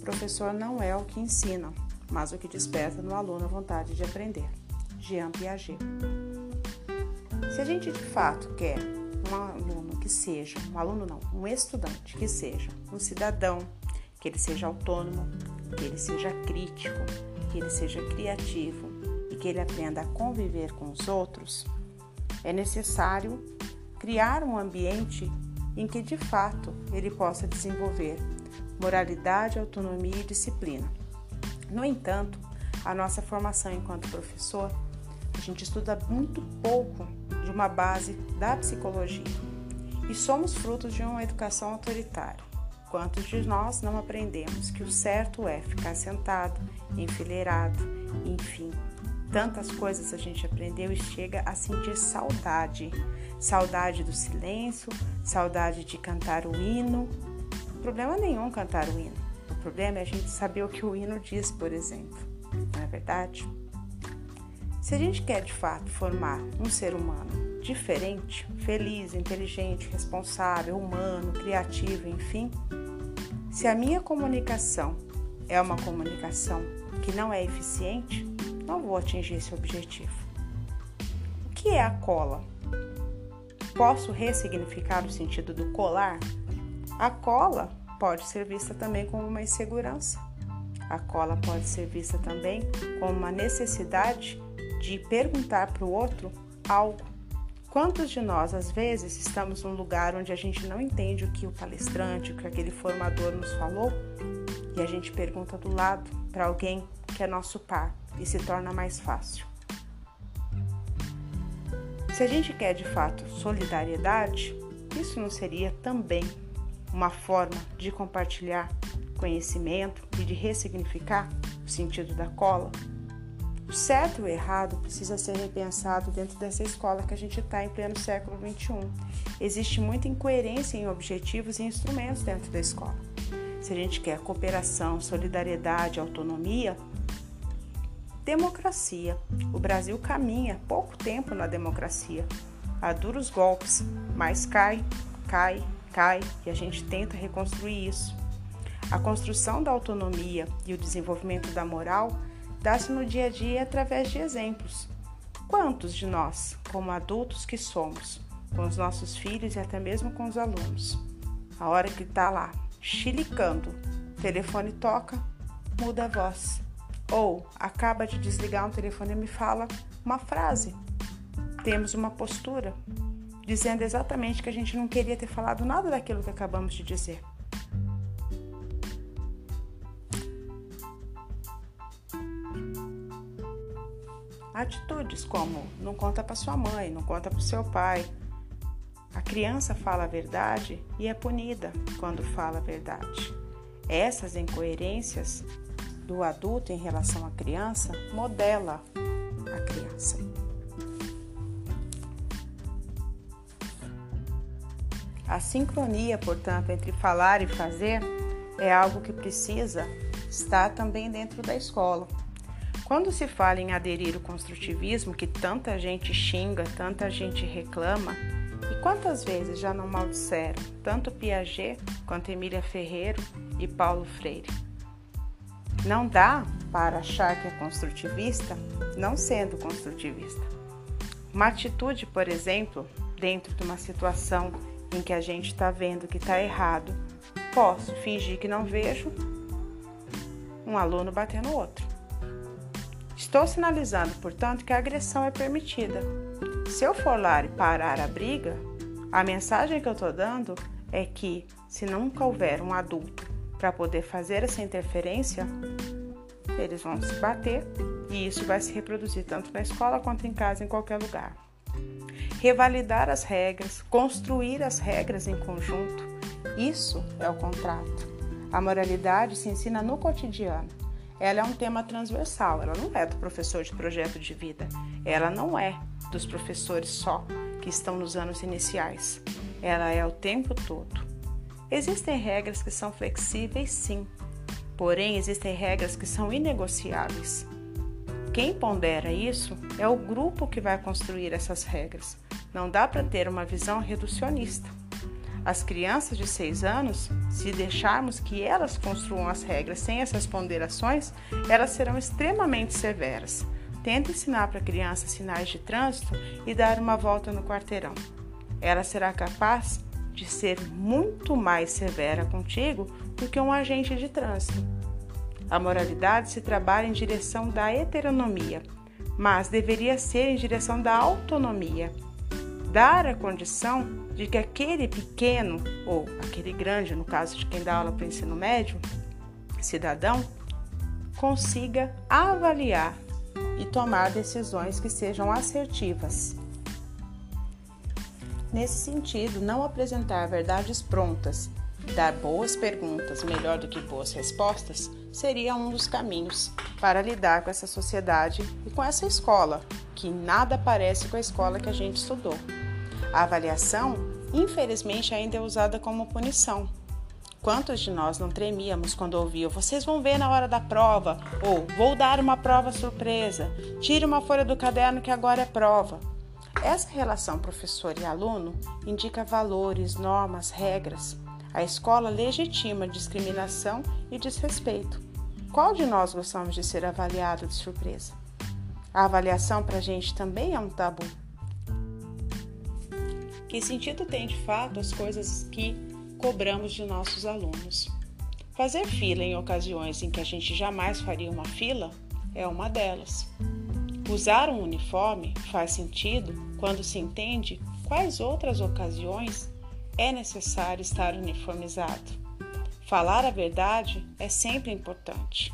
professor não é o que ensina, mas o que desperta no aluno a vontade de aprender. Jean Piaget. Se a gente de fato quer um aluno que seja, um aluno não, um estudante que seja um cidadão, que ele seja autônomo, que ele seja crítico, que ele seja criativo e que ele aprenda a conviver com os outros, é necessário criar um ambiente em que de fato ele possa desenvolver moralidade, autonomia e disciplina. No entanto, a nossa formação enquanto professor, a gente estuda muito pouco de uma base da psicologia e somos frutos de uma educação autoritária. Quantos de nós não aprendemos que o certo é ficar sentado, enfileirado, enfim, tantas coisas a gente aprendeu e chega a sentir saudade. Saudade do silêncio, saudade de cantar o hino. Problema nenhum cantar o hino. O problema é a gente saber o que o hino diz, por exemplo. Não é verdade? Se a gente quer de fato formar um ser humano diferente, feliz, inteligente, responsável, humano, criativo, enfim, se a minha comunicação é uma comunicação que não é eficiente, não vou atingir esse objetivo. O que é a cola? Posso ressignificar o sentido do colar? A cola pode ser vista também como uma insegurança. A cola pode ser vista também como uma necessidade de perguntar para o outro algo. Quantos de nós, às vezes, estamos num lugar onde a gente não entende o que o palestrante, o que aquele formador nos falou, e a gente pergunta do lado para alguém que é nosso par e se torna mais fácil. Se a gente quer de fato solidariedade, isso não seria também uma forma de compartilhar conhecimento e de ressignificar o sentido da cola? O certo e o errado precisa ser repensado dentro dessa escola que a gente está em pleno século XXI. Existe muita incoerência em objetivos e instrumentos dentro da escola. Se a gente quer cooperação, solidariedade, autonomia, democracia. O Brasil caminha pouco tempo na democracia, a duros golpes, mas cai, cai, cai e a gente tenta reconstruir isso. A construção da autonomia e o desenvolvimento da moral dá-se no dia a dia através de exemplos. Quantos de nós, como adultos que somos, com os nossos filhos e até mesmo com os alunos, a hora que está lá, chilicando, telefone toca, muda a voz. Ou acaba de desligar um telefone e me fala uma frase. Temos uma postura dizendo exatamente que a gente não queria ter falado nada daquilo que acabamos de dizer. Atitudes como não conta para sua mãe, não conta para seu pai. A criança fala a verdade e é punida quando fala a verdade. Essas incoerências do adulto em relação à criança modela a criança. A sincronia, portanto, entre falar e fazer é algo que precisa estar também dentro da escola. Quando se fala em aderir ao construtivismo, que tanta gente xinga, tanta gente reclama, e quantas vezes já não maldisseram tanto Piaget quanto Emília Ferreiro e Paulo Freire? Não dá para achar que é construtivista não sendo construtivista. Uma atitude, por exemplo, dentro de uma situação em que a gente está vendo que está errado, posso fingir que não vejo um aluno bater no outro. Estou sinalizando, portanto, que a agressão é permitida. Se eu for lá e parar a briga, a mensagem que eu estou dando é que, se nunca houver um adulto para poder fazer essa interferência, eles vão se bater e isso vai se reproduzir tanto na escola quanto em casa, em qualquer lugar. Revalidar as regras, construir as regras em conjunto, isso é o contrato. A moralidade se ensina no cotidiano ela é um tema transversal, ela não é do professor de projeto de vida, ela não é dos professores só que estão nos anos iniciais, ela é o tempo todo. Existem regras que são flexíveis, sim, porém existem regras que são inegociáveis. Quem pondera isso é o grupo que vai construir essas regras. Não dá para ter uma visão reducionista. As crianças de 6 anos, se deixarmos que elas construam as regras sem essas ponderações, elas serão extremamente severas. Tenta ensinar para a criança sinais de trânsito e dar uma volta no quarteirão. Ela será capaz de ser muito mais severa contigo do que um agente de trânsito. A moralidade se trabalha em direção da heteronomia, mas deveria ser em direção da autonomia. Dar a condição de que aquele pequeno, ou aquele grande, no caso de quem dá aula para o ensino médio, cidadão, consiga avaliar e tomar decisões que sejam assertivas. Nesse sentido, não apresentar verdades prontas, dar boas perguntas melhor do que boas respostas, seria um dos caminhos para lidar com essa sociedade e com essa escola, que nada parece com a escola que a gente estudou. A avaliação, infelizmente, ainda é usada como punição. Quantos de nós não tremíamos quando ouviam vocês vão ver na hora da prova? Ou vou dar uma prova surpresa, tire uma folha do caderno que agora é prova. Essa relação professor e aluno indica valores, normas, regras. A escola legitima discriminação e desrespeito. Qual de nós gostamos de ser avaliado de surpresa? A avaliação para a gente também é um tabu. Que sentido tem de fato as coisas que cobramos de nossos alunos? Fazer fila em ocasiões em que a gente jamais faria uma fila é uma delas. Usar um uniforme faz sentido quando se entende quais outras ocasiões é necessário estar uniformizado. Falar a verdade é sempre importante.